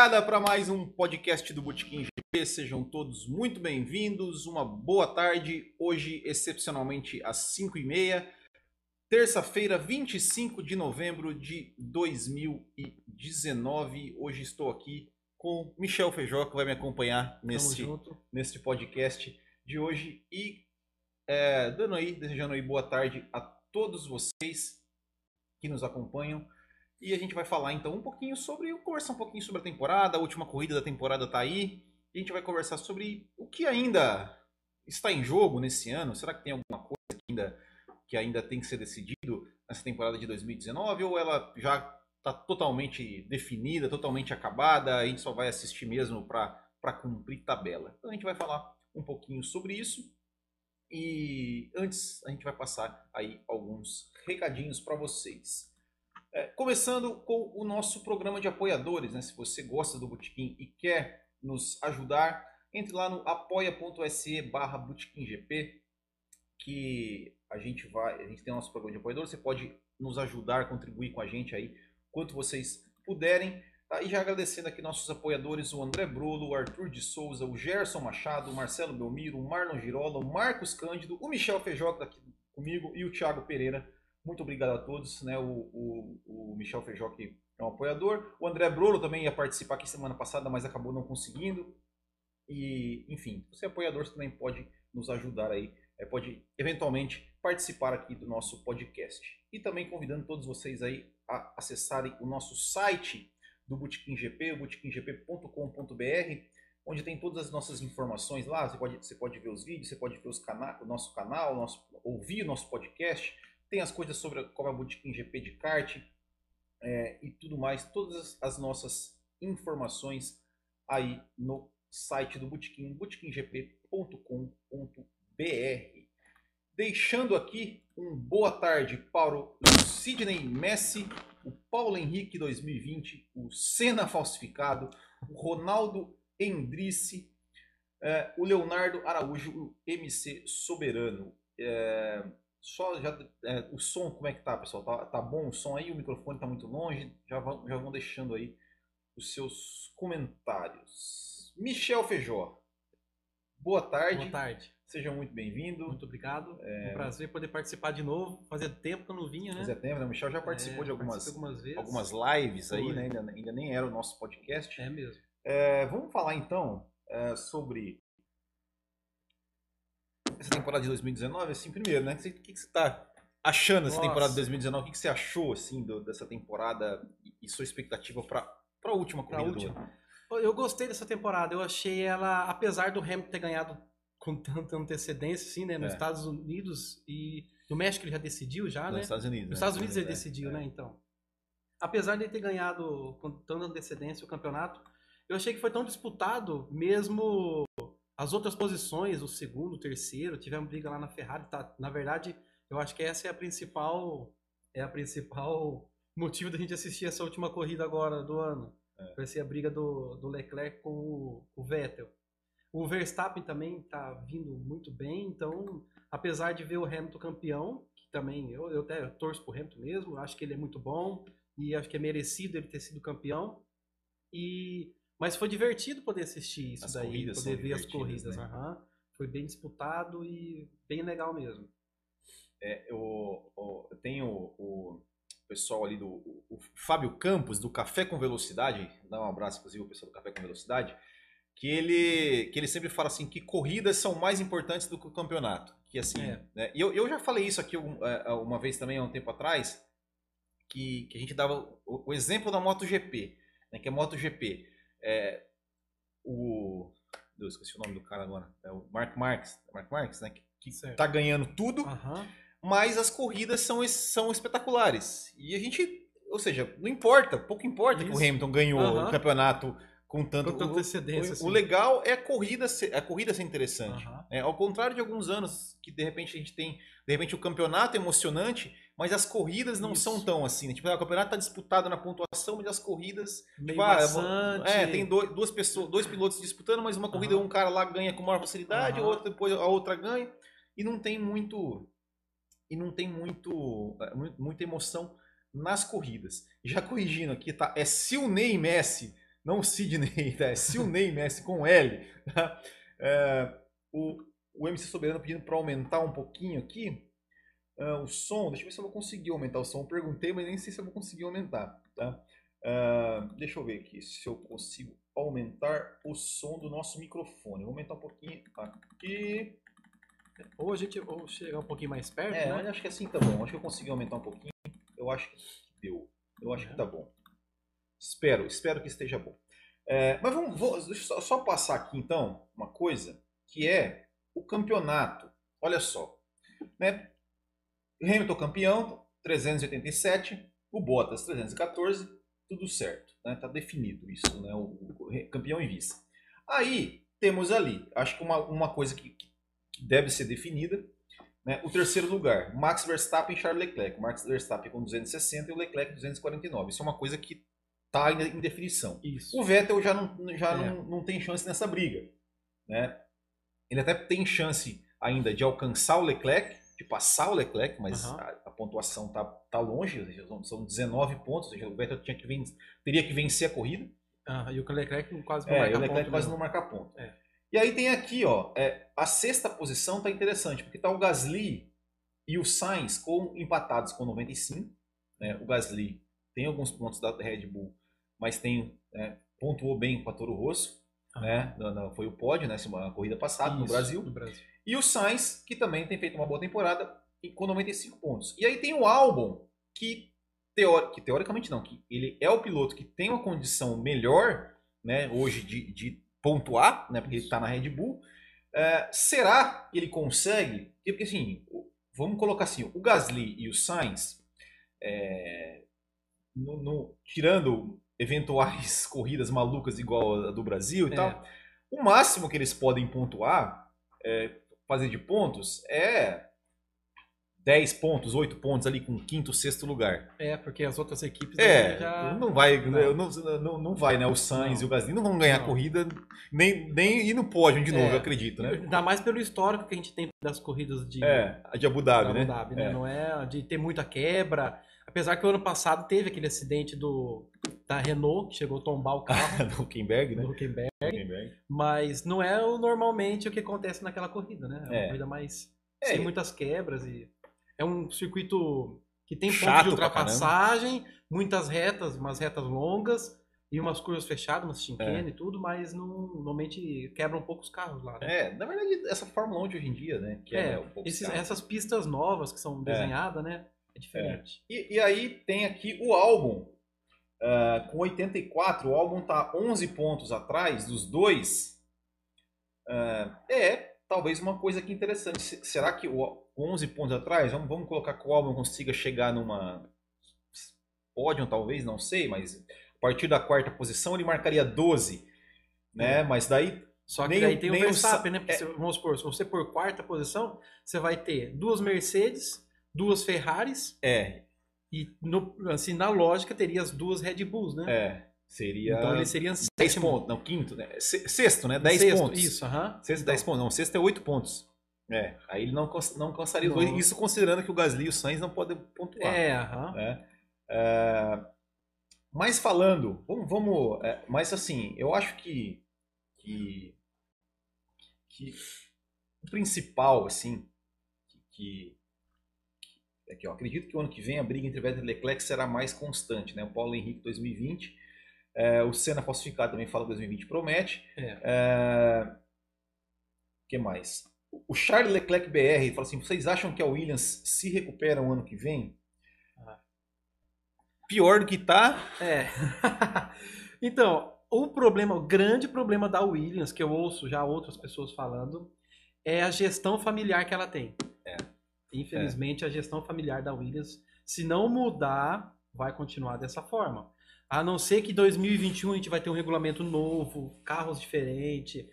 chegada para mais um podcast do Botequim GP. Sejam todos muito bem-vindos. Uma boa tarde. Hoje, excepcionalmente, às 5h30, terça-feira, 25 de novembro de 2019. Hoje estou aqui com Michel Feijó, que vai me acompanhar nesse, nesse podcast de hoje. E é, dando aí, desejando aí boa tarde a todos vocês que nos acompanham. E a gente vai falar então um pouquinho sobre, conversar um pouquinho sobre a temporada, a última corrida da temporada está aí. E a gente vai conversar sobre o que ainda está em jogo nesse ano. Será que tem alguma coisa que ainda, que ainda tem que ser decidido nessa temporada de 2019 ou ela já está totalmente definida, totalmente acabada, a gente só vai assistir mesmo para cumprir tabela. Então a gente vai falar um pouquinho sobre isso. E antes a gente vai passar aí alguns recadinhos para vocês. É, começando com o nosso programa de apoiadores, né? Se você gosta do Botequim e quer nos ajudar, entre lá no apoia.se barra que a gente vai, a gente tem o nosso programa de apoiadores, você pode nos ajudar, contribuir com a gente aí, quanto vocês puderem. Tá? E já agradecendo aqui nossos apoiadores, o André Brolo, o Arthur de Souza, o Gerson Machado, o Marcelo Belmiro, o Marlon Girola, o Marcos Cândido, o Michel Feijó, que está aqui comigo, e o Thiago Pereira muito obrigado a todos, né? O, o, o Michel Feijó, que é um apoiador. O André Brolo também ia participar aqui semana passada, mas acabou não conseguindo. E, enfim, você é apoiador, você também pode nos ajudar aí, é, pode eventualmente participar aqui do nosso podcast. E também convidando todos vocês aí a acessarem o nosso site do Botequim GP, botequimgp.com.br, onde tem todas as nossas informações lá. Você pode, você pode ver os vídeos, você pode ver os cana o nosso canal, nosso, ouvir o nosso podcast tem as coisas sobre como a Botequim GP de kart é, e tudo mais, todas as nossas informações aí no site do Botequim, botequimgp.com.br. Deixando aqui um boa tarde para o Sidney Messi, o Paulo Henrique 2020, o Senna falsificado, o Ronaldo Endrice, é, o Leonardo Araújo, o MC Soberano. É, só já é, o som como é que tá, pessoal? Tá, tá bom o som aí? O microfone tá muito longe? Já vão, já vão deixando aí os seus comentários. Michel Feijó. Boa tarde. Boa tarde. Seja muito bem-vindo. Muito obrigado. É um prazer poder participar de novo. Fazia tempo que eu não vinha, né? Fazia tempo, né? O Michel já participou é, de algumas, algumas, vezes. algumas lives Foi. aí, né? Ainda, ainda, nem era o nosso podcast. É mesmo. É, vamos falar então é, sobre essa temporada de 2019, assim, primeiro, né? O que, que, você está achando dessa temporada de 2019? O que, que você achou, assim, do, dessa temporada e, sua expectativa para a última corrida última. Eu gostei dessa temporada. Eu achei ela, apesar do Hamilton ter ganhado com tanta antecedência, assim, né? Nos é. Estados Unidos e no México ele já decidiu já, Nos né? Estados Unidos. Nos né? Estados Unidos ele é, decidiu, é. né? Então, apesar de ele ter ganhado com tanta antecedência o campeonato, eu achei que foi tão disputado, mesmo as outras posições, o segundo, o terceiro, tivemos briga lá na Ferrari. Tá, na verdade, eu acho que essa é a principal, é a principal motivo da gente assistir essa última corrida agora do ano. É. Vai ser a briga do, do Leclerc com o, o Vettel. O Verstappen também está vindo muito bem, então, apesar de ver o Hamilton campeão, que também eu, eu até torço pro Hamilton mesmo, acho que ele é muito bom e acho que é merecido ele ter sido campeão. E mas foi divertido poder assistir isso as daí, poder ver as corridas. Né? Uhum. Foi bem disputado e bem legal mesmo. É, eu, eu tenho o pessoal ali do o Fábio Campos, do Café com Velocidade, dá um abraço inclusive o pessoal do Café com Velocidade, que ele, que ele sempre fala assim que corridas são mais importantes do que o campeonato. Que assim, é. né? eu, eu já falei isso aqui é, uma vez também, há um tempo atrás, que, que a gente dava o, o exemplo da MotoGP, né, que a MotoGP é, o. Deus, esqueci o nome do cara agora. É o Mark Marques. Mark Marques, né? Que, que tá ganhando tudo, uhum. mas as corridas são, são espetaculares. E a gente. Ou seja, não importa, pouco importa Isso. que o Hamilton ganhou uhum. o campeonato com tanto, com tanta antecedência. O, assim. o, legal é a corrida ser, a corrida ser interessante. Uhum. É, ao contrário de alguns anos que de repente a gente tem, de repente o campeonato é emocionante, mas as corridas não Isso. são tão assim, né? Tipo, ah, o campeonato tá disputado na pontuação, mas as corridas. Meio tipo, ah, é, tem dois, duas pessoas, dois pilotos disputando, mas uma corrida uhum. um cara lá ganha com maior facilidade, uhum. outra depois a outra ganha. E não tem muito. E não tem muito, é, muita emoção nas corridas. Já corrigindo aqui, tá? É Silney Messi não Sidney, tá? é Silney Messi com L. Tá? É, o, o MC Soberano pedindo para aumentar um pouquinho aqui uh, o som. Deixa eu ver se eu vou conseguir aumentar o som. Eu perguntei, mas nem sei se eu vou conseguir aumentar. Tá? Uh, deixa eu ver aqui se eu consigo aumentar o som do nosso microfone. Vou aumentar um pouquinho aqui. Ou a gente ou chegar um pouquinho mais perto, É, né? acho que assim tá bom. Acho que eu consegui aumentar um pouquinho. Eu acho que deu. Eu acho que tá bom. Espero, espero que esteja bom. É, mas vamos, vou, deixa eu só, só passar aqui então uma coisa que é o campeonato. Olha só, né? Hamilton campeão, 387, o Bottas 314, tudo certo, né? Tá definido isso, né? O, o campeão em vice. Aí temos ali, acho que uma, uma coisa que, que deve ser definida, né? O terceiro lugar, Max Verstappen e Charles Leclerc. O Max Verstappen com 260 e o Leclerc 249. Isso é uma coisa que está ainda em definição. Isso. O Vettel já não, já É. não, não tem chance nessa briga. Né? Ele até tem chance ainda de alcançar o Leclerc, de passar o Leclerc, mas Aham. a, a pontuação tá, tá longe, seja, são- são 19 pontos, ou seja, o Vettel tinha que ven- teria que vencer a corrida. Ah, e o Leclerc quase não É, marca o Leclerc ponto quase mesmo. não marca ponto. É. E aí tem aqui, ó, é, a sexta posição tá interessante, porque tá o Gasly e o Sainz com, empatados com 95. Né? O Gasly tem alguns pontos da Red Bull, mas tem é, pontuou bem com a Toro Rosso. Ah. Né? Na- na- foi o pódio, né? A corrida passada no Isso, Brasil. No Brasil. E o Sainz, que também tem feito uma boa temporada, com 95 pontos. E aí tem o Albon, que, teori- que teoricamente não, que ele é o piloto que tem uma condição melhor né, hoje de, de pontuar, né, porque ele está na Red Bull. É, será que ele consegue? Porque assim, vamos colocar assim, o Gasly e o Sainz, é, no- no- tirando eventuais corridas malucas igual a do Brasil e É. tal, o máximo que eles podem pontuar, é, fazer de pontos, é 10 pontos, 8 pontos ali com quinto, sexto lugar. É, porque as outras equipes É, já. não vai, Não. não, não, não vai, né? O Sainz Não. e o Gasly não vão ganhar Não. a corrida, nem, nem ir no pódio de novo, É. eu acredito, né? Ainda mais pelo histórico que a gente tem das corridas de É, de Abu Dhabi, né? Abu Dhabi, né? É. Não é de ter muita quebra. Apesar que o ano passado teve aquele acidente do da Renault, que chegou a tombar o carro do Huckenberg, né? do Huckenberg, Huckenberg. mas não é o, normalmente o que acontece naquela corrida, né? É uma É. corrida mais É, sem muitas quebras e é um circuito que tem ponto Chato de pra ultrapassagem, muitas retas, umas retas longas e umas curvas fechadas, umas É. chinquene e tudo, mas não, normalmente quebra um pouco os carros lá, né? É, na verdade, essa Fórmula 1 de hoje em dia, né? Que é, É, um pouco esses- essas pistas novas que são desenhadas, né? É diferente. E, e aí tem aqui o álbum. ah, com 84, o álbum tá 11 pontos atrás dos dois. Ah, é, talvez uma coisa aqui interessante. Se- Será que o 11 pontos atrás, vamos, vamos colocar que o álbum consiga chegar numa pódio, talvez, não sei, mas a partir da quarta posição ele marcaria 12. Né? Mas daí Só que Nem daí o- tem o o Verstappen, Sa- né? Porque é. se- vamos supor, se você por quarta posição, você vai ter duas Mercedes, duas Ferraris é, e, no, assim, na lógica, teria as duas Red Bulls, né? é seria Então ele seria 10 sétimo. pontos, não, quinto, né? Se- Sexto, né? 10 Sexto, pontos. Isso, aham. Sexto, 10 pontos. Não, sexto é 8 pontos. É, aí ele não, não alcançaria os dois. Isso considerando que o Gasly e o Sainz não podem pontuar. É, aham. né? É, mas falando, vamos, vamos é, mas assim, eu acho que, que, que o principal, assim, que, que é eu acredito que o ano que vem a briga entre Vettel e Leclerc será mais constante, né? O Paulo Henrique 2020, é, o Senna falsificado também fala que 2020 promete. É. É, que mais? O Charles Leclerc BR fala assim: vocês acham que a Williams se recupera o ano que vem? Ah. Pior do que tá. É. então, o problema, o grande problema da Williams, que eu ouço já outras pessoas falando, é a gestão familiar que ela tem. É. Infelizmente, a gestão familiar da Williams, se não mudar, vai continuar dessa forma. A não ser que em 2021 a gente vai ter um regulamento novo, carros diferentes,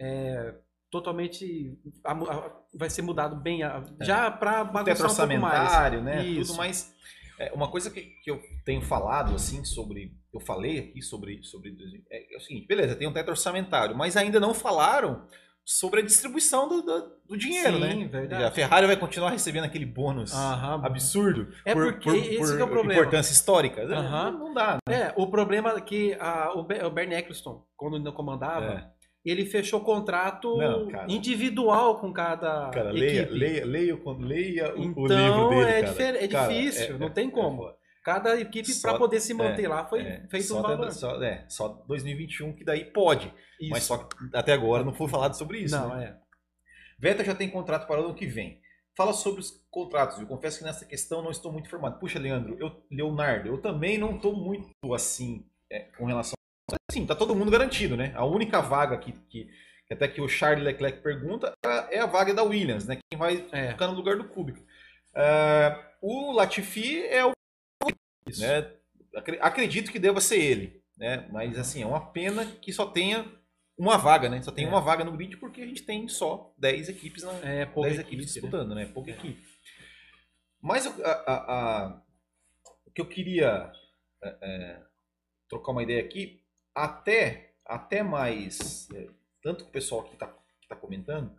é, totalmente a- a- vai ser mudado bem, a- já para bagunçar um pouco mais. orçamentário, né? Isso. Tudo mais. É, uma coisa que, que eu tenho falado, assim, sobre. Eu falei aqui sobre. sobre é, é o seguinte, beleza, tem um teto orçamentário, mas ainda não falaram sobre a distribuição do, do, do dinheiro, Sim, né? verdade. A Ferrari vai continuar recebendo aquele bônus Aham. absurdo É por, porque por- esse por que é o problema. importância histórica. Aham. Não, não dá. né? É, o problema é que a- o, Be- o Bernie Eccleston, quando ainda comandava, É. ele fechou contrato Não, cara. individual com cada Cara, leia, equipe. leia, leia, o- leia o- o Então livro dele, é, cara. é difícil, é- não é- tem é como. Cada equipe, para poder se manter é, lá, foi É, feito só um até- valor. Só, é, só 2021 que daí pode. Isso. Mas só que até agora não foi falado sobre isso. não, né? é. Vettel já tem contrato para o ano que vem. Fala sobre os contratos. Eu confesso que nessa questão não estou muito informado. Puxa, Leandro, eu, Leonardo, eu também não estou muito assim é, com relação. Sim, tá todo mundo garantido, né? A única vaga que, que, que até que o Charles Leclerc pergunta é a vaga da Williams, né? Quem vai É. ficar no lugar do Kubica. Ah, o Latifi é o Isso. né? Acre- Acredito que deva ser ele, né? Mas assim, é uma pena que só tenha uma vaga, né? Só tem É. uma vaga no grid porque a gente tem só 10 equipes na É, pouca 10 equipe, equipes né? disputando, né? Pouca É. equipe. Mas o- a- a- a- o que eu queria é, é, trocar uma ideia aqui, até, até mais, é, tanto com o pessoal que está tá comentando,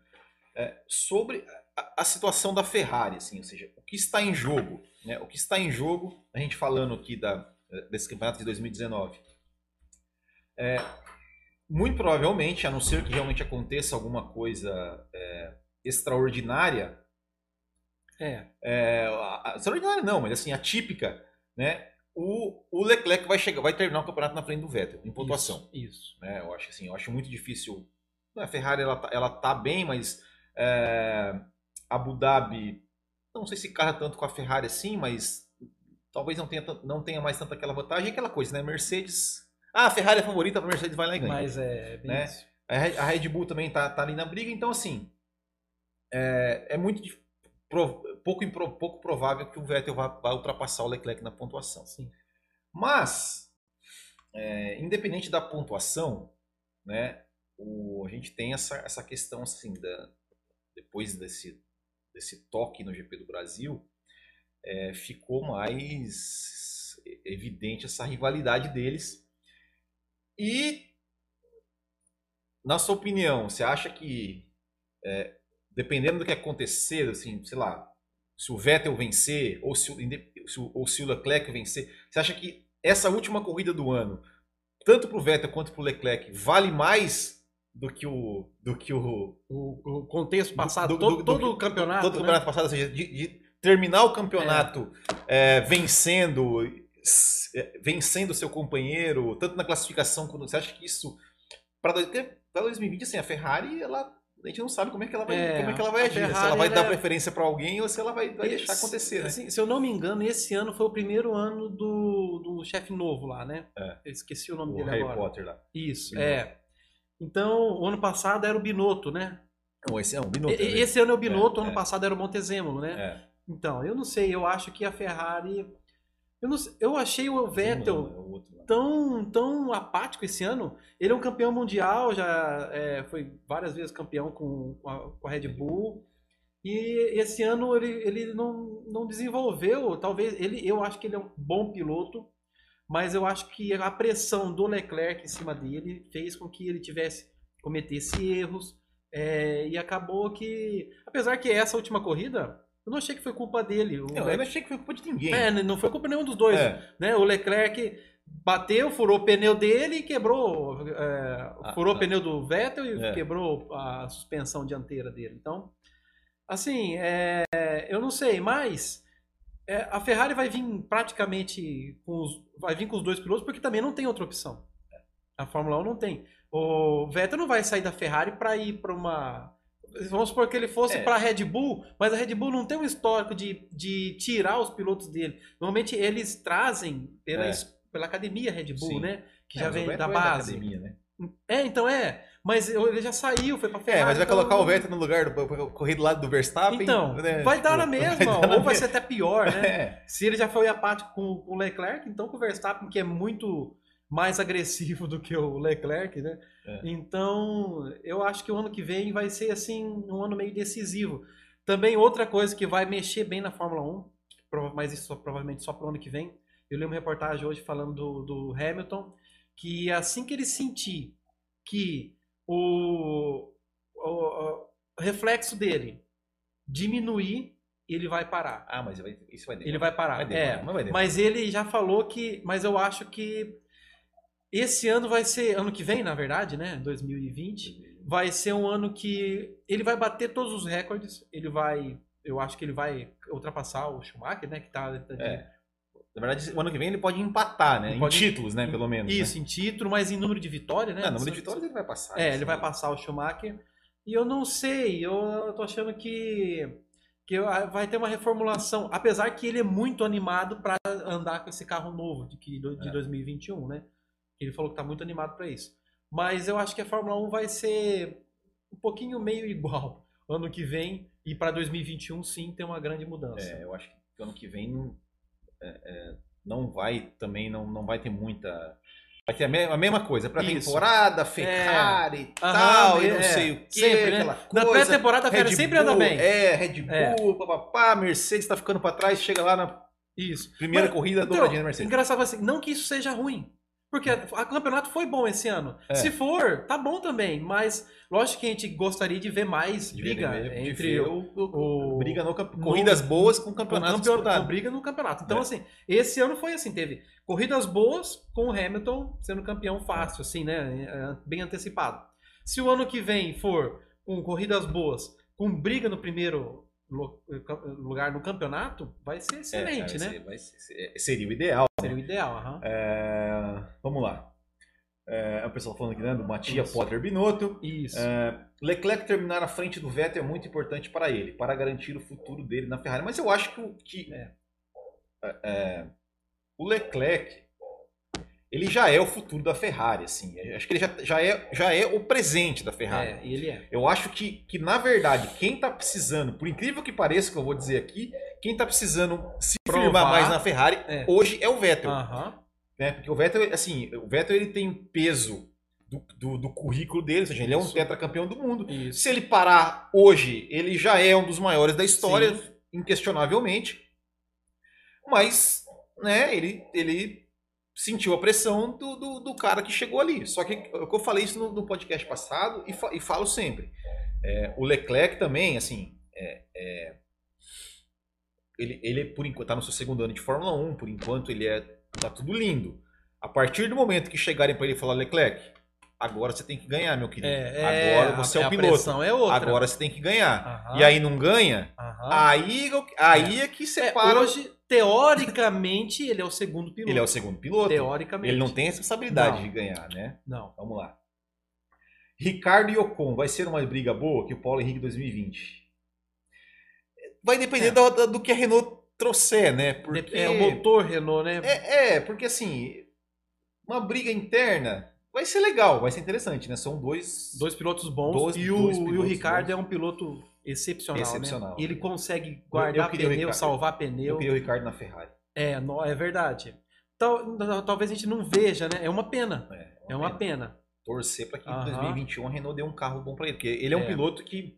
é, sobre a, a situação da Ferrari, assim, ou seja, o que está em jogo, né? O que está em jogo, a gente falando aqui da, desse campeonato de 2019. É, muito provavelmente, a não ser que realmente aconteça alguma coisa é, extraordinária, É, é, a- a- extraordinária não, mas assim, atípica, né? O, o Leclerc vai chegar, vai terminar o campeonato na frente do Vettel, em pontuação. Isso. isso. né? Eu acho assim, eu acho muito difícil. A Ferrari ela, tá- ela tá bem, mas é, Abu Dhabi, não sei se carra tanto com a Ferrari assim, mas talvez não tenha, não tenha mais tanta aquela vantagem, aquela coisa, né? Mercedes, ah, a Ferrari é favorita, a Mercedes vai lá e ganha. Mas é bem né? isso. A Red, Bull também tá, tá ali na briga, então assim é, é muito pouco, impro- pouco provável que o Vettel vá, vá ultrapassar o Leclerc na pontuação. Sim. Mas é, independente da pontuação, né, o- a gente tem essa, essa questão assim da depois desse desse toque no GP do Brasil é, ficou mais evidente essa rivalidade deles. E na sua opinião, você acha que, é, dependendo do que acontecer, assim, sei lá, se o Vettel vencer ou se, ou se o Leclerc vencer, você acha que essa última corrida do ano, tanto para o Vettel quanto para o Leclerc, vale mais do que o do que o O, o contexto passado, do- todo, do- todo do- o campeonato. todo o né? campeonato passado, ou seja, de, de terminar o campeonato é, vencendo é, vencendo seu companheiro, tanto na classificação quanto você acha que isso para 2020 assim, a Ferrari ela a gente não sabe como é que ela vai, É, como é que ela vai agir, se ela Ferrari, vai dar ela- preferência para alguém ou se ela vai, vai deixar Esse- acontecer, né? assim, se eu não me engano, esse ano foi o primeiro ano do, do chefe novo lá, né? É. Eu esqueci o nome o dele Harry agora. Potter lá. Isso, é. Então, o ano passado era o Binotto, né? Não, esse é um Binotto. E- né? Esse ano é o Binotto, É, ano é. passado era o Montezemolo, né? É. Então, eu não sei, eu acho que a Ferrari. Eu, não eu achei o Vettel Não, é tão, tão apático esse ano. Ele é um campeão mundial, já é, foi várias vezes campeão com, com, a, com a Red Bull. E esse ano ele, ele não, não desenvolveu, talvez ele, eu acho que ele é um bom piloto, mas eu acho que a pressão do Leclerc em cima dele fez com que ele tivesse cometesse erros é, e acabou que, apesar que essa última corrida, eu não achei que foi culpa dele. O Não, eu não achei que foi culpa de ninguém. é, não foi culpa nenhum dos dois É. né? O Leclerc bateu, furou o pneu dele e quebrou, é, Ah, furou ah. o pneu do Vettel e É. quebrou a suspensão dianteira dele. Então, assim, é, eu não sei, mas é, a Ferrari vai vir praticamente com os, vai vir com os dois pilotos porque também não tem outra opção. A Fórmula 1 não tem. O Vettel não vai sair da Ferrari para ir para uma Vamos supor que ele fosse É. para a Red Bull, mas a Red Bull não tem um histórico de, de tirar os pilotos dele. Normalmente eles trazem pela, É. pela academia Red Bull, Sim. né? Que É, já vem Vettel da é base. academia, né? é, então é. Mas eu- ele já saiu, foi pra Ferrari. É, mas vai então- colocar o Vettel no lugar do correr do lado do Verstappen. Então, né? vai dar na mesma, vai dar na ou vai ser até pior, né? É. Se ele já foi apático com, com o Leclerc, então com o Verstappen, que é muito mais agressivo do que o Leclerc, né? É. Então, eu acho que o ano que vem vai ser assim um ano meio decisivo. Também outra coisa que vai mexer bem na Fórmula 1, prova- mas isso só- provavelmente só para o ano que vem. Eu li uma reportagem hoje falando do, do Hamilton, que assim que ele sentir que o, o, o reflexo dele diminuir, ele vai parar. Ah, mas vai, isso vai demorar. Ele vai parar. Vai demorar, é, mas vai demorar. mas ele já falou que. Mas eu acho que esse ano vai ser. Ano que vem, na verdade, né? 2020. Vai ser um ano que ele vai bater todos os recordes. Ele vai. Eu acho que ele vai ultrapassar o Schumacher, né? Que tá. tá de- É. Na verdade, o ano que vem ele pode empatar, né? Ele em pode- títulos, né? Pelo menos. Isso, em título, mas em número de vitória, né? Né? Não, número de vitórias ele vai passar. É, isso ele vai passar o Schumacher. E eu não sei, eu, tô achando que, que eu- vai ter uma reformulação. Apesar que ele é muito animado para andar com esse carro novo de, que, de É. 2021, né? Ele falou que tá muito animado para isso. Mas eu acho que a Fórmula 1 vai ser um pouquinho meio igual ano que vem. E para 2021, sim, tem uma grande mudança. É, eu acho que ano que vem é, é, não vai também, não, não vai ter muita. Vai ter a, me- a mesma coisa, pra Isso. temporada, Ferrari e tal, e é, não sei o que, sempre, né? aquela Na coisa. pré-temporada a Ferrari sempre anda bem. É, Red É. Bull, papapá, Mercedes tá ficando pra trás, chega lá na Isso. primeira Mas, corrida, Então, dobradinha da Mercedes. engraçado assim, não que isso seja ruim. Porque o campeonato foi bom esse ano. É. Se for, tá bom também. Mas lógico que a gente gostaria de ver mais De briga ver- de entre ver o, o- o- briga no corridas boas com campeonato campeon- disputado. com briga no campeonato. Então, É. assim, esse ano foi assim, teve corridas boas com o Hamilton sendo campeão fácil, assim, né? é, Bem antecipado. Se o ano que vem for com corridas boas, com briga no primeiro lugar no campeonato, vai ser excelente, É, vai né? ser- vai ser- seria o ideal. Seria o ideal, aham. É, vamos lá. É, o pessoal falando aqui, né, do Matias Isso. Potter Binotto. Isso. É, Leclerc terminar à frente do Vettel é muito importante para ele, para garantir o futuro dele na Ferrari. Mas eu acho que, que É. é, é, o Leclerc ele já é o futuro da Ferrari, assim. Acho que ele já, já, é, já é o presente da Ferrari. É, ele é. Eu acho que, que, na verdade, quem tá precisando, por incrível que pareça que eu vou dizer aqui, quem tá precisando se Provar. firmar mais na Ferrari É. hoje é o Vettel Aham. né? Porque o Vettel, assim, o Vettel ele tem peso do, do, do currículo dele, ou seja, ele é um Isso. tetracampeão do mundo. Isso. Se ele parar hoje, ele já é um dos maiores da história, Sim. inquestionavelmente. Mas, né, ele, ele sentiu a pressão do, do, do cara que chegou ali. Só que eu, falei isso no, no podcast passado e, fa- e falo sempre. É, o Leclerc também, assim, é, é, ele, ele por enquanto tá no seu segundo ano de Fórmula 1, por enquanto ele é tá tudo lindo. A partir do momento que chegarem para ele e falar Leclerc, agora você tem que ganhar, meu querido. É, é, agora você a, é o a piloto. pressão é outra. Agora você tem que ganhar. Aham. E aí não ganha, Aham. aí, eu- aí é que É, separa. hoje, teoricamente, ele é o segundo piloto. Ele é o segundo piloto. Teoricamente. Ele não tem responsabilidade Não. de ganhar, né? Não. Vamos lá. Ricardo e Ocon, vai ser uma briga boa que o Paulo Henrique 2020? Vai depender É. do, do- que a Renault trouxer, né? Porque... É o motor Renault, né? É, é, porque assim, uma briga interna vai ser legal, vai ser interessante, né? São dois. Dois pilotos bons. Dois- e, o, e o Ricardo bons. é um piloto excepcional, Excepcional. né? Ele consegue Eu- guardar eu o pneu, Ricardo. salvar Eu pneu. queria o Ricardo na Ferrari. É, no- é verdade. Tal- talvez a gente não veja, né? É uma pena. É, É uma pena. Torcer para que em Aham. 2021 a Renault dê um carro bom para ele, porque ele é um É. piloto que,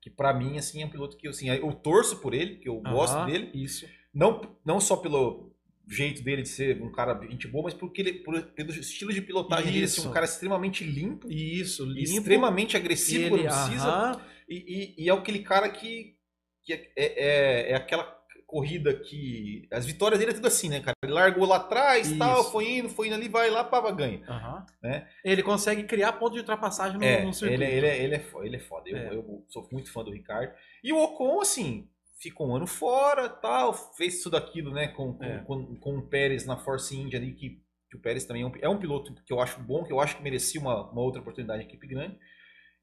que para mim assim é um piloto que assim, eu torço por ele, que eu gosto dele, Isso. não não só pelo jeito dele de ser um cara gente boa, mas porque ele por- pelo estilo de pilotagem dele, assim, Isso. um cara extremamente limpo, Isso, limpo. extremamente agressivo ele, quando precisa. aham, E, e- e é aquele cara que, que é, é, é aquela corrida que. As vitórias dele é tudo assim, né, cara? Ele largou lá atrás Isso. tal, foi indo, foi indo ali, vai lá, pava, ganha. aham. Né? Ele consegue criar ponto de ultrapassagem no, É, no circuito. ele, ele, é- ele, é, fo- ele é foda. Eu, É. eu sou muito fã do Ricardo. E o Ocon, assim, ficou um ano fora tal, fez tudo aquilo, né, com, com, É. com, com o Pérez na Force India ali, que, que o Pérez também é um, é um piloto que eu acho bom, que eu acho que merecia uma, uma outra oportunidade em equipe grande.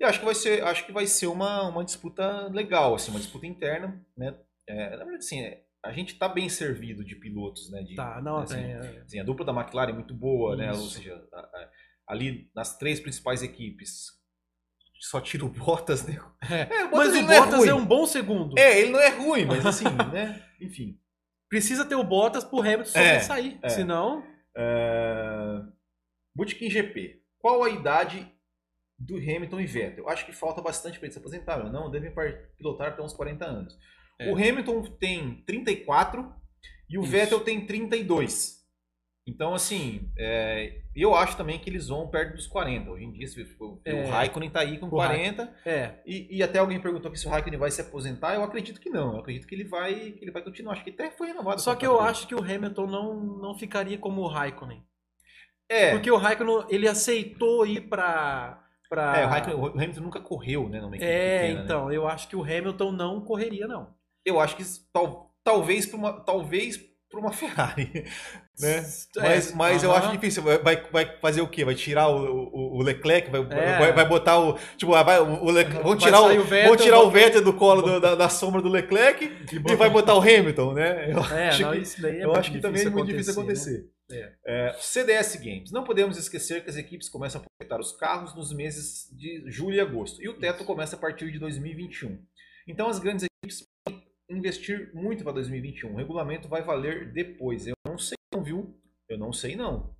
E acho que vai ser, acho que vai ser uma, uma disputa legal, assim, uma disputa interna, né? É, na verdade, assim, é, a gente tá bem servido de pilotos, né? De, Tá, não, assim, é, assim, a dupla da McLaren é muito boa, né? Ou Isso. seja, a- a- ali nas três principais equipes, só tira o Bottas, né? é. É, o Mas o é Bottas ruim. é um bom segundo. É, ele não é ruim, mas assim, né? Enfim. Precisa ter o Bottas pro Hamilton É, sobressair. é. Senão, É... Bootkin GP. Qual a idade do Hamilton e Vettel? Acho que falta bastante para eles se aposentarem. Não, devem pilotar até uns 40 anos. É. O Hamilton tem 34 e o Isso. Vettel tem 32. Então, assim, é, eu acho também que eles vão perto dos 40. Hoje em dia, for- É. o Raikkonen tá aí com O 40. É, E, e até alguém perguntou aqui se o Raikkonen vai se aposentar. Eu acredito que não. Eu acredito que ele vai, que ele vai continuar. Acho que até foi renovado. só o que eu contrato acho que o Hamilton não, não ficaria como o Raikkonen. dele. É, Porque o Raikkonen, ele aceitou ir pra... é o, Hamilton nunca correu, né? Numa equipe É, pequena, né? então, eu acho que o Hamilton não correria, não. Eu acho que tal, talvez para uma, talvez pra uma Ferrari. né? Mas, É, mas eu aham. acho difícil. Vai, vai- fazer o quê? Vai tirar o, o, o Leclerc? Vai, É. vai, vai botar o. Tipo, vai, o Leclerc, vão tirar, o, o Vettel, vão tirar o Vettel do colo do- da, da sombra do Leclerc e vai botar o Hamilton, né? Eu É, acho não, que, isso daí é eu acho que também é muito difícil né? Acontecer. É, CDS Games. Não podemos esquecer que as equipes começam a projetar os carros nos meses de julho e agosto. E o teto começa a partir de 2021. Então as grandes equipes podem investir muito para 2021. O regulamento vai valer depois. Eu não sei não, viu? Eu não sei não.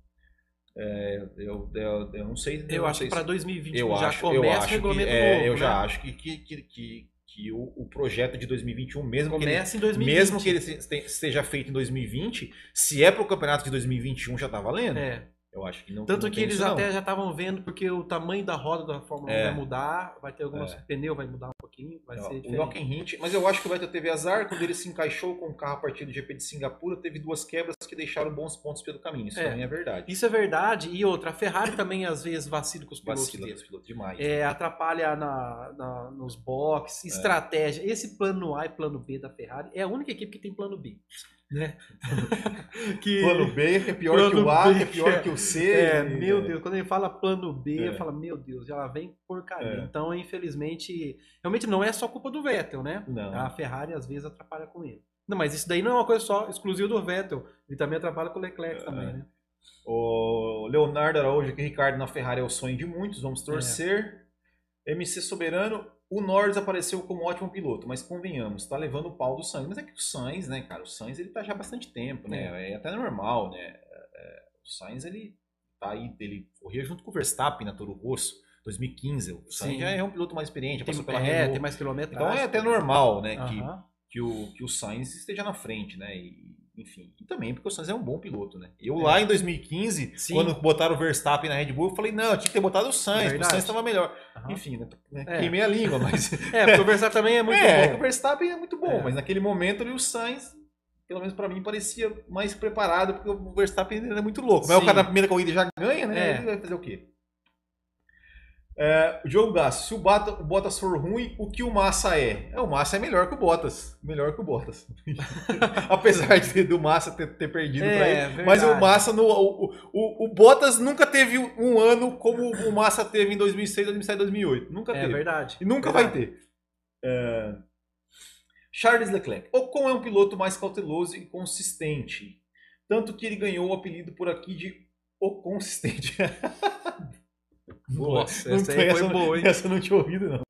É, eu, eu, eu não sei. Eu não acho sei que para se- 2020 eu já acho, começa eu o acho que, regulamento é, novo, eu né? já acho que, que, que, que, o, o projeto de 2021, mesmo que ele em 2020. mesmo que ele se- esteja feito em 2020, se é para o campeonato de 2021 já tá valendo. É. Eu acho que não. Tanto não que eles isso, não. até já estavam vendo, porque o tamanho da roda da Fórmula 1 É. vai mudar, vai ter alguns É. pneu vai mudar um pouquinho, vai Ó, ser o diferente. Hint, mas eu acho que o Vettel teve azar quando ele se encaixou com o carro a partir do GP de Singapura, teve duas quebras que deixaram bons pontos pelo caminho. Isso É. também é verdade. Isso é verdade. E outra, a Ferrari também às vezes vacila com os pilotos Vacila dele. dos pilotos demais. É, atrapalha na, na- nos boxes, estratégia. Esse plano A e plano B da Ferrari é a única equipe que tem plano B. Né? que, Plano B, que é pior Plano que o A, B, que é pior é- que o C. É, e- meu Deus, quando ele fala plano B, É. eu falo, meu Deus, já vem porcaria. É. Então, infelizmente, realmente não é só culpa do Vettel, né? Não. A Ferrari às vezes atrapalha com ele. Não, mas isso daí não é uma coisa só exclusiva do Vettel. Ele também atrapalha com o Leclerc É. também, né? O Leonardo Araújo, que Ricardo na Ferrari é o sonho de muitos, vamos torcer. MC Soberano, o Norris apareceu como um ótimo piloto, mas convenhamos, tá levando o pau do Sainz. Mas é que o Sainz, né, cara, o Sainz ele tá já há bastante tempo, né? É, até normal, né? É, o Sainz ele tá aí, ele corria junto com o Verstappen na Toro Rosso, 2015. O Sainz Sim. já é um piloto mais experiente, Tem, passou pela é, Renault. tem mais quilometragem. Então é até normal, né, que, Aham. que, o, que o Sainz esteja na frente, né? E, enfim, e também porque o Sainz é um bom piloto, né? Eu É. lá em 2015, Sim. quando botaram o Verstappen na Red Bull, eu falei, não, tinha que ter botado o Sainz, porque o. Sainz estava melhor. Aham. Enfim, né, né, É. queimei a língua, mas... É, porque o Verstappen também é muito é, que o bom. Verstappen é muito bom, É. mas naquele momento ali o Sainz, pelo menos pra mim, parecia mais preparado, porque o Verstappen ainda é muito louco. Mas Sim. o cara na primeira corrida já ganha, né? É. Ele vai fazer o quê? É, Diogo Gasso, se o, Bata- o Bottas for ruim, o que o Massa é? é? O Massa é melhor que o Bottas. Melhor que o Bottas. Apesar de, do Massa ter, ter perdido pra É, ele. Mas o verdade. Massa, no, o, o, o Bottas nunca teve um ano como o Massa teve em 2006, 2007, 2008. Nunca É teve. verdade. E nunca Verdade. vai ter. É, Charles Leclerc. Ocon é um piloto mais cauteloso e consistente. Tanto que ele ganhou o apelido por aqui de O Consistente. Nossa, Não essa foi essa, boa, hein? Essa eu não tinha ouvido, não.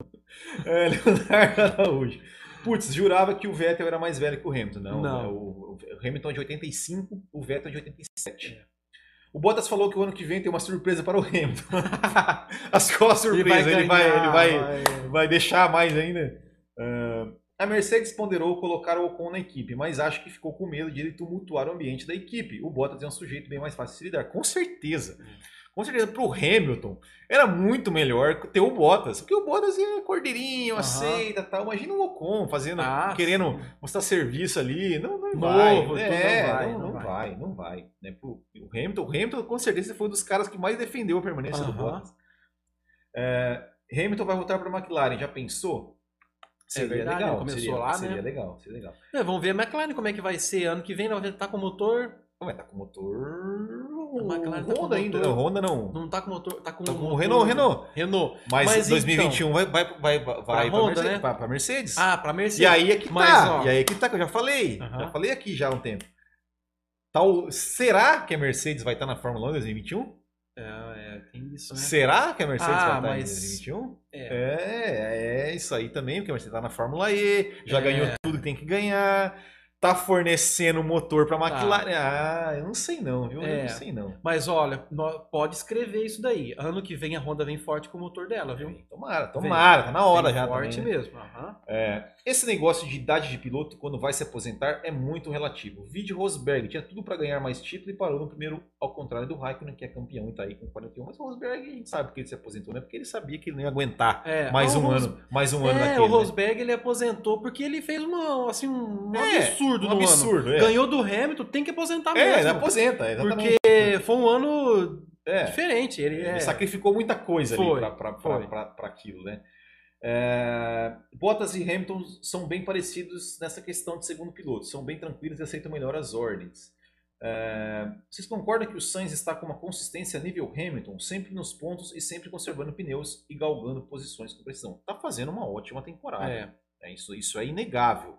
É, Leonardo Araújo. Putz, jurava que o Vettel era mais velho que o Hamilton. Não, Não. é O, o Hamilton é de 85, o Vettel é de 87. É. O Bottas falou que o ano que vem tem uma surpresa para o Hamilton. As qual a Ele vai surpresa? Ele vai, ele ganhar, vai, vai- vai deixar mais ainda. Ah, a Mercedes ponderou colocar o Ocon na equipe, mas acho que ficou com medo de ele tumultuar o ambiente da equipe. O Bottas é um sujeito bem mais fácil de se lidar. Com certeza. Com certeza, pro Hamilton, era muito melhor ter o Bottas. Porque o Bottas é cordeirinho, Aham. aceita tal. Imagina o Ocon fazendo, Ah, querendo sim. mostrar serviço ali. Não, não Novo, vai. É, não vai, não, não não vai. vai, não vai. né? Pro- O Hamilton, o Hamilton, com certeza, foi um dos caras que mais defendeu a permanência do Aham. Bottas. É, Hamilton vai voltar para a McLaren, já pensou? É verdade, começou seria, lá, seria né? legal, seria legal. É, vamos ver a McLaren como é que vai ser. Ano que vem ela vai estar com motor. Vai estar com motor. A McLaren tá com Honda ainda. motor- Não, Honda não. Não tá com motor. Tá com, Tá com motor- Renault, Renault. Renault. Mas, Mas 2021 vai, vai, vai, vai pra, Honda, Mercedes, né? pra, pra Mercedes. Ah, pra Mercedes. e aí é que Mas, tá. ó, E aí é que tá, que eu já falei. Aham. Já falei aqui já há um tempo. Tal, será que a Mercedes vai estar na Fórmula 1 em 2021? É, é, tem isso, né? Será que a Mercedes Ah, vai estar mas- em 2021? É. É, é isso aí também, porque a Mercedes tá na Fórmula E, já É. ganhou tudo que tem que ganhar. Tá fornecendo motor pra McLaren. Ah, eu não sei não, viu? Eu É. não sei não. Mas olha, pode escrever isso daí. Ano que vem a Honda vem forte com o motor dela, viu? Tomara, tomara, tá na hora Vem já forte também, né? mesmo. aham. É, esse negócio de idade de piloto quando vai se aposentar é muito relativo. Vide Rosberg, tinha tudo pra ganhar mais título e parou no primeiro, ao contrário do Raikkonen, que é campeão e tá aí com 41. Mas o Rosberg, a gente sabe porque ele se aposentou, né? Porque ele sabia que ele não ia aguentar É, mais um Ros- ano, mais um ano É, daquele. o Rosberg ele aposentou porque ele fez uma, assim, um, É, absurdo um no absurdo, ano. é. Ganhou do Hamilton, tem que aposentar É, ele mesmo. aposenta, exatamente. porque foi um ano É. diferente. Ele, Ele é, sacrificou muita coisa Foi, ali pra aquilo, né? É, Bottas e Hamilton são bem parecidos nessa questão de segundo piloto. São bem tranquilos e aceitam melhor as ordens. É, vocês concordam que o Sainz está com uma consistência a nível Hamilton, sempre nos pontos e sempre conservando pneus e galgando posições com precisão? Está fazendo uma ótima temporada. É. É, isso, isso é inegável.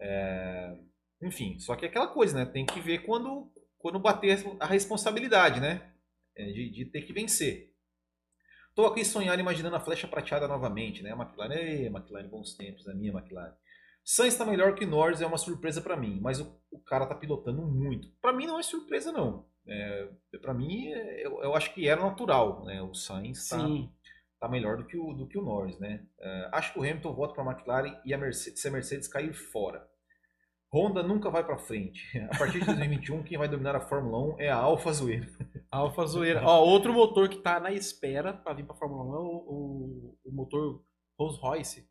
É, enfim, só que é aquela coisa, né? Tem que ver quando, quando bater a responsabilidade, né? É, de, de ter que vencer. Tô aqui sonhando, imaginando a flecha prateada novamente, né? A McLaren, ei, McLaren, bons tempos, a minha McLaren. Sainz está melhor que Norris, é uma surpresa para mim, mas o, o cara tá pilotando muito. Para mim não é surpresa, não. É, para mim, é, eu, eu acho que era natural, né? O Sainz tá, tá melhor do que o, do que o Norris, né? É, acho que o Hamilton volta para a McLaren e a Mercedes, se a Mercedes cair fora. Honda nunca vai para frente. A partir de 2021, quem vai dominar a Fórmula 1 é a Alfa Zoeira. Alfa Zoeira. Ó, outro motor que tá na espera pra vir pra Fórmula 1 é o, o, o motor Rolls Royce.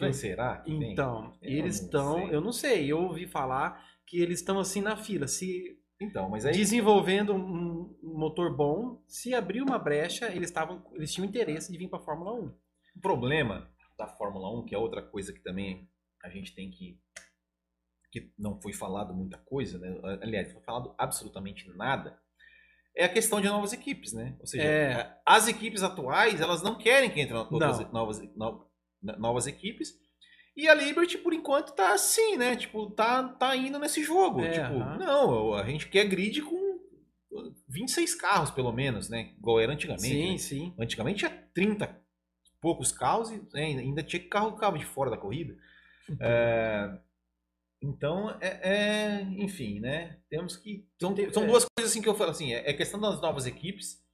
Mas será que? Então, eles estão, eu não sei, eu ouvi falar que eles estão assim na fila, se Então, mas aí desenvolvendo um, motor bom, se abrir uma brecha, eles estavam, eles tinham interesse de vir pra Fórmula 1. o problema da Fórmula 1, que é outra coisa que também a gente tem que que não foi falado muita coisa, né? Aliás, não foi falado absolutamente nada. É a questão de novas equipes, né? Ou seja, É. as equipes atuais, elas não querem que entrem outras novas, no- novas equipes. E a Liberty, por enquanto, tá assim, né? Tipo, tá, tá indo nesse jogo. É, tipo, não, a gente quer grid com 26 carros, pelo menos, né? Igual era antigamente. Sim, né? sim. Antigamente tinha 30 e poucos carros e né, ainda tinha carro ficava de fora da corrida. É, então, é, é- enfim, né? Temos que. São, são é. duas coisas assim que eu falo assim: é é a questão das novas equipes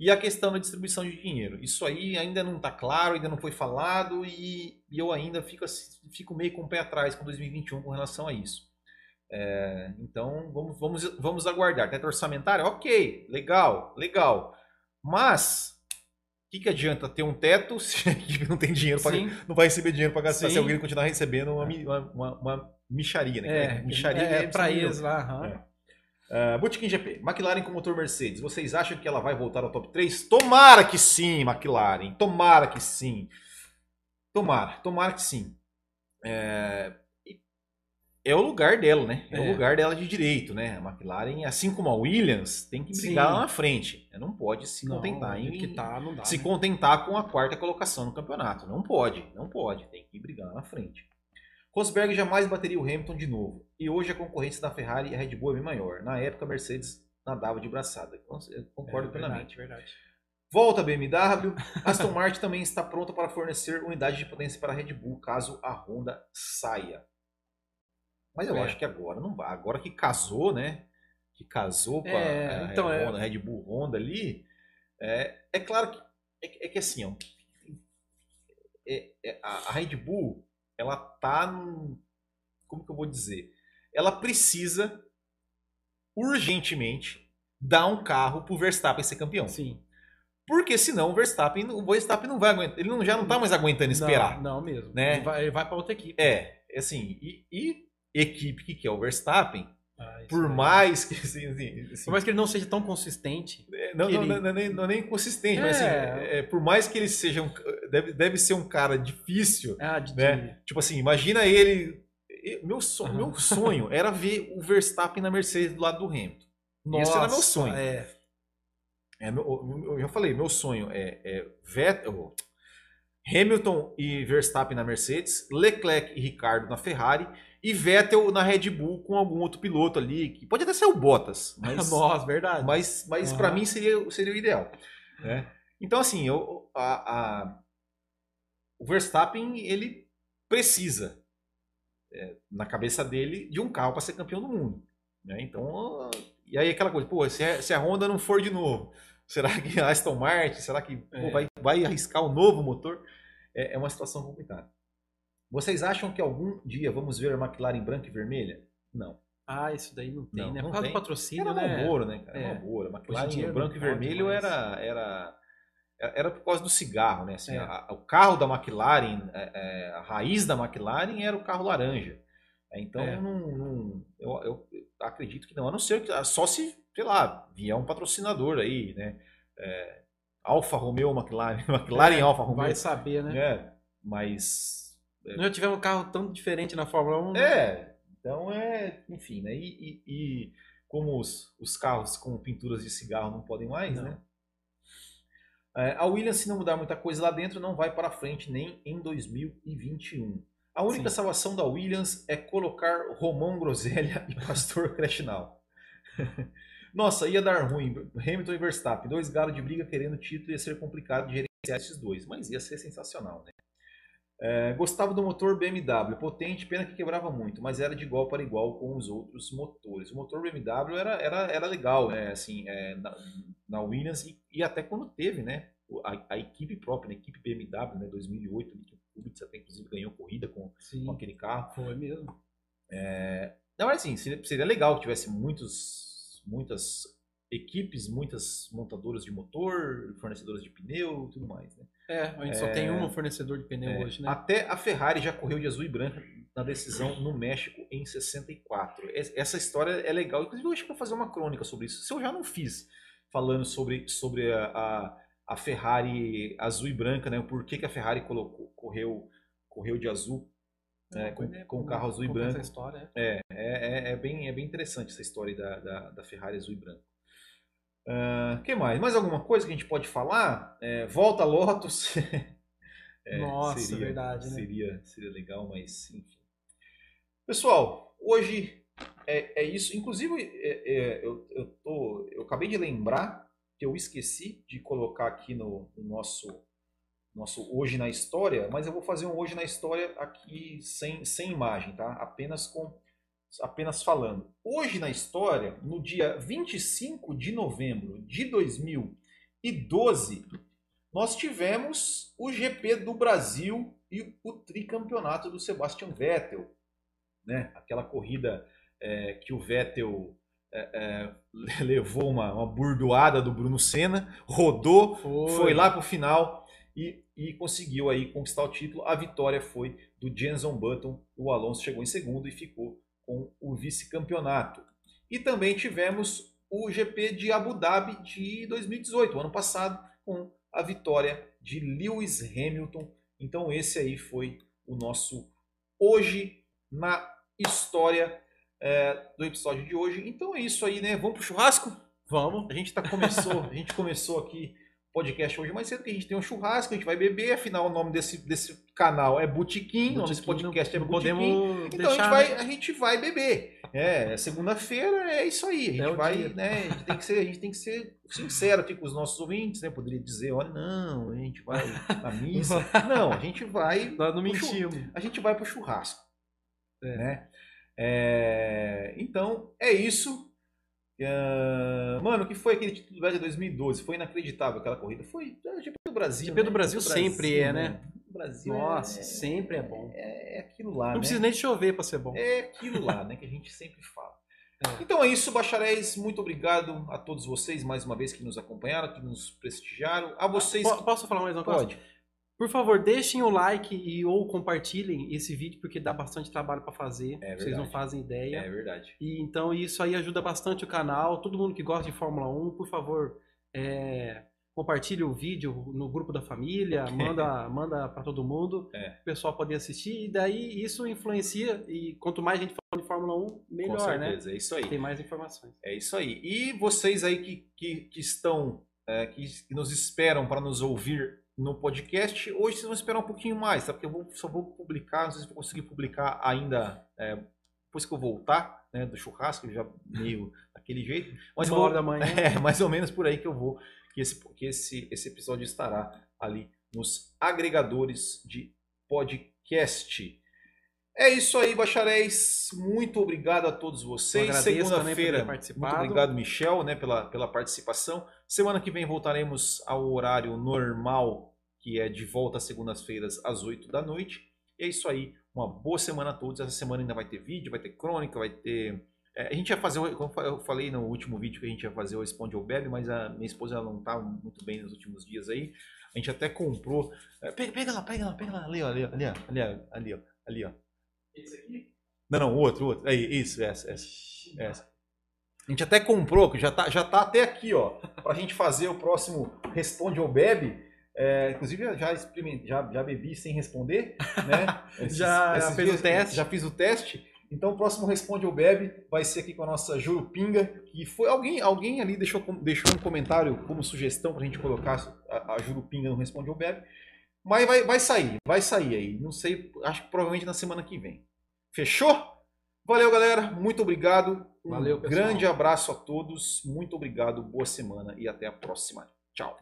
e a questão da distribuição de dinheiro. Isso aí ainda não está claro, ainda não foi falado e, e eu ainda fico, fico meio com o pé atrás com 2021 com relação a isso. É, então, vamos, vamos, vamos aguardar. Teto orçamentário? Ok, legal, legal. Mas, que, que adianta ter um teto se a equipe não tem dinheiro para não vai receber dinheiro para gastar Sim. se alguém continuar recebendo uma, mi- uma, uma, uma micharia, né? É, micharia é, pra sempre- eles lá. aham. É. Ah, Botequim GP, McLaren com motor Mercedes. Vocês acham que ela vai voltar ao top 3? Tomara que sim, McLaren. Tomara que sim. Tomara, tomara que sim. É, é o lugar dela, né? É, o É. lugar dela de direito, né? A McLaren, assim como a Williams, tem que brigar Sim. lá na frente. Não pode se Não, contentar do em que tá, não dá. se né? contentar com a quarta colocação no campeonato. Não pode, não pode. Tem que brigar lá na frente. Rosberg jamais bateria o Hamilton de novo. E hoje a concorrência da Ferrari e a Red Bull é bem maior. Na época, a Mercedes nadava de braçada. Eu concordo É, plenamente. verdade, verdade. Volta a BMW. Aston Martin também está pronta para fornecer unidade de potência para a Red Bull caso a Honda saia. Mas eu É. acho que agora não vai. Agora que casou, né? Que casou com a- É, a, então a é- Honda, Red Bull Honda ali. É, é claro que é, é que assim, ó, a, Red Bull, ela tá num, como que eu vou dizer? Ela precisa urgentemente dar um carro pro Verstappen ser campeão. Sim. Porque senão o Verstappen, o Verstappen não vai aguentar, ele não, já não tá mais aguentando esperar. Não, não mesmo. Né? Ele vai, vai pra outra equipe. É, assim, e, e equipe que quer o Verstappen, Ah, por aí. mais que assim, assim, assim, Por mais que ele não seja tão consistente. é, não, não, ele- não, não é nem, não é nem consistente, mas assim, É. é, por mais que ele seja um, deve, deve ser um cara difícil, Ah, de, né? Tipo assim, imagina ele. Meu sonho, meu sonho era ver o Verstappen na Mercedes do lado do Hamilton. de- Esse era meu Nossa, sonho. É. É, meu- eu já falei, meu sonho é, é Vettel, Hamilton e Verstappen na Mercedes, Leclerc e Ricardo na Ferrari e Vettel na Red Bull com algum outro piloto ali, que pode até ser o Bottas, mas, Nossa, verdade. mas, mas para mim seria, seria o ideal. né? Então, assim, eu, a- a- o Verstappen ele precisa é, na cabeça dele de um carro para ser campeão do mundo. Né? Então, e aí aquela coisa, pô, se, a, se a Honda não for de novo, será que a Aston Martin, será que pô, É. vai, vai arriscar um novo motor? É, é uma situação complicada. Vocês acham que algum dia vamos ver a McLaren branca e vermelha? Não. Ah, isso daí não tem, Não, né? Por causa tem. do patrocínio, Era né? Malboro, né, cara? É. Malboro. A McLaren branco e vermelho mais. era, era, era por causa do cigarro, né? Assim, É. a- a- o carro da McLaren, é, é, a raiz da McLaren era o carro laranja. É, Então, É. não, não- eu, eu acredito que não. A não ser que, só se, sei lá, vier um patrocinador aí, né? É, Alfa Romeo McLaren, McLaren É, Alfa Romeo. Vai saber, né? né? Mas já tivemos um carro tão diferente na Fórmula 1. né? É, então é, enfim, né? E, e- e como os, os carros com pinturas de cigarro não podem mais, Não. né? É, a Williams, se não mudar muita coisa lá dentro, não vai para frente nem em 2021. A única Sim. salvação da Williams é colocar Romão Groselha e Pastor Crescinal. Nossa, ia dar ruim. Hamilton e Verstappen, dois galos de briga querendo título, ia ser complicado de gerenciar esses dois, mas ia ser sensacional, né? É, gostava do motor BMW, potente, pena que quebrava muito, mas era de igual para igual com os outros motores. O motor BMW era, era, era legal, né? Assim, é, na, na Williams e, e até quando teve, né? A, a equipe própria, né? a equipe BMW, né? 2008, ali, que o Kubica até inclusive ganhou corrida com, com aquele carro. foi mesmo. Não, mas assim, seria, seria legal que tivesse muitos, muitas equipes, muitas montadoras de motor, fornecedoras de pneu e tudo mais, né? É, a gente só tem um fornecedor de pneu É, hoje, né? Até a Ferrari já correu de azul e branco na decisão no México em 64. Es- Essa história é legal. Inclusive, eu acho que vou fazer uma crônica sobre isso. Se eu já não fiz, falando sobre, sobre a, a, a Ferrari azul e branca, né? O porquê que a Ferrari colocou, correu, correu de azul é, com, Né, com o como- carro azul e branco. história, É, é, é, é bem, é bem interessante essa história da, da, da Ferrari azul e branco. O que mais? Mais alguma coisa que a gente pode falar? É, volta Lotus. É, Nossa, verdade, né? Seria, seria legal, mas enfim. Pessoal, hoje é, é isso. Inclusive, é, é, eu, eu, tô, eu acabei de lembrar que eu esqueci de colocar aqui no, no nosso, nosso Hoje na História, mas eu vou fazer um Hoje na História aqui sem, sem imagem, tá? Apenas com apenas falando. Hoje na história, no dia 25 de novembro de 2012, nós tivemos o GP do Brasil e o tricampeonato do Sebastian Vettel. Né? Aquela corrida é, que o Vettel é, é, levou uma, uma burdoada do Bruno Senna, rodou, Foi. foi lá para o final e, e conseguiu aí conquistar o título. A vitória foi do Jenson Button. O Alonso chegou em segundo e ficou com o vice-campeonato. E também tivemos o GP de Abu Dhabi de 2018, ano passado, com a vitória de Lewis Hamilton. Então esse aí foi o nosso hoje na história é, do episódio de hoje. Então é isso aí, né? Vamos pro churrasco? Vamos. A gente tá começou, a gente começou aqui podcast hoje mais cedo, que a gente tem um churrasco, a gente vai beber, afinal o nome desse, desse canal é Botiquim, o nome desse podcast não é Botiquim. podemos Então deixar, a, gente vai, né? a gente vai beber. É, segunda-feira é isso aí. A gente É vai, dia. né? A gente tem que ser, a gente tem que ser sincero aqui com os nossos ouvintes, né? Poderia dizer, olha, não, a gente vai na missa. Não, a gente vai, Nós não mentimos. a gente vai pro churrasco, É. né? É, então é isso. Ah, mano, o que foi aquele título do Velho de 2012? Foi inacreditável aquela corrida. Foi é, GP do Brasil. GP do né? Brasil sempre é, né? O Brasil Nossa, é- sempre é bom. É, é aquilo lá, Não né? precisa nem chover pra ser bom. É aquilo lá, né, que a gente sempre fala. É. Então é isso, bacharéis. Muito obrigado a todos vocês mais uma vez que nos acompanharam, que nos prestigiaram. A vocês que... Posso falar mais uma coisa? Pode. Por favor, deixem o like e ou compartilhem esse vídeo porque dá bastante trabalho pra fazer. É Vocês não fazem ideia. É verdade. E então isso aí ajuda bastante o canal. Todo mundo que gosta de Fórmula 1, por favor, é, compartilhe o vídeo no grupo da família, manda, manda para todo mundo, É. o pessoal poder assistir. E daí isso influencia. E quanto mais gente falando de Fórmula 1, Com melhor, né? certeza, é isso aí. Tem mais informações. É isso aí. E vocês aí que, que, que estão, é, que nos esperam para nos ouvir no podcast, hoje vocês vão esperar um pouquinho mais, tá? Porque eu vou- só vou publicar, não sei se vou conseguir publicar ainda é, depois que eu voltar né, do churrasco, já meio daquele jeito. Mas Uma vou- hora da manhã. É, mais ou menos por aí que eu vou, que esse, que esse, esse episódio estará ali nos agregadores de podcast. É isso aí, bacharéis. Muito obrigado a todos vocês. Segunda-feira. Muito obrigado, Michel, né, pela, pela participação. Semana que vem voltaremos ao horário normal, que é de volta às segundas-feiras, às 8 da noite. E é isso aí. Uma boa semana a todos. Essa semana ainda vai ter vídeo, vai ter crônica, vai ter. É, a gente ia fazer, como eu falei no último vídeo que a gente ia fazer o Responde ou Bebe, mas a minha esposa ela não está muito bem nos últimos dias aí. A gente até comprou. É, pega, pega lá, pega lá, pega lá, ali, ó, ali, ali, ali, ali, ó, ali, ó. Esse aqui? Não, não, outro, outro. Aí, isso, essa, essa, essa. A gente até comprou, que já tá, já tá até aqui, ó, pra gente fazer o próximo Responde ou Bebe. É, inclusive, já, já, já bebi sem responder, né? Esses, já esses fez dias, o teste. Já fiz o teste. Então, o próximo Responde ou Bebe vai ser aqui com a nossa Jurupinga, que foi alguém, alguém ali deixou, deixou um comentário como sugestão para a gente colocar a, a Jurupinga no Responde ou Bebe. Mas vai, vai sair, vai sair aí. Não sei, acho que provavelmente na semana que vem. Fechou? Valeu, galera. Muito obrigado. Um Valeu, pessoal. grande abraço a todos. Muito obrigado. Boa semana e até a próxima. Tchau.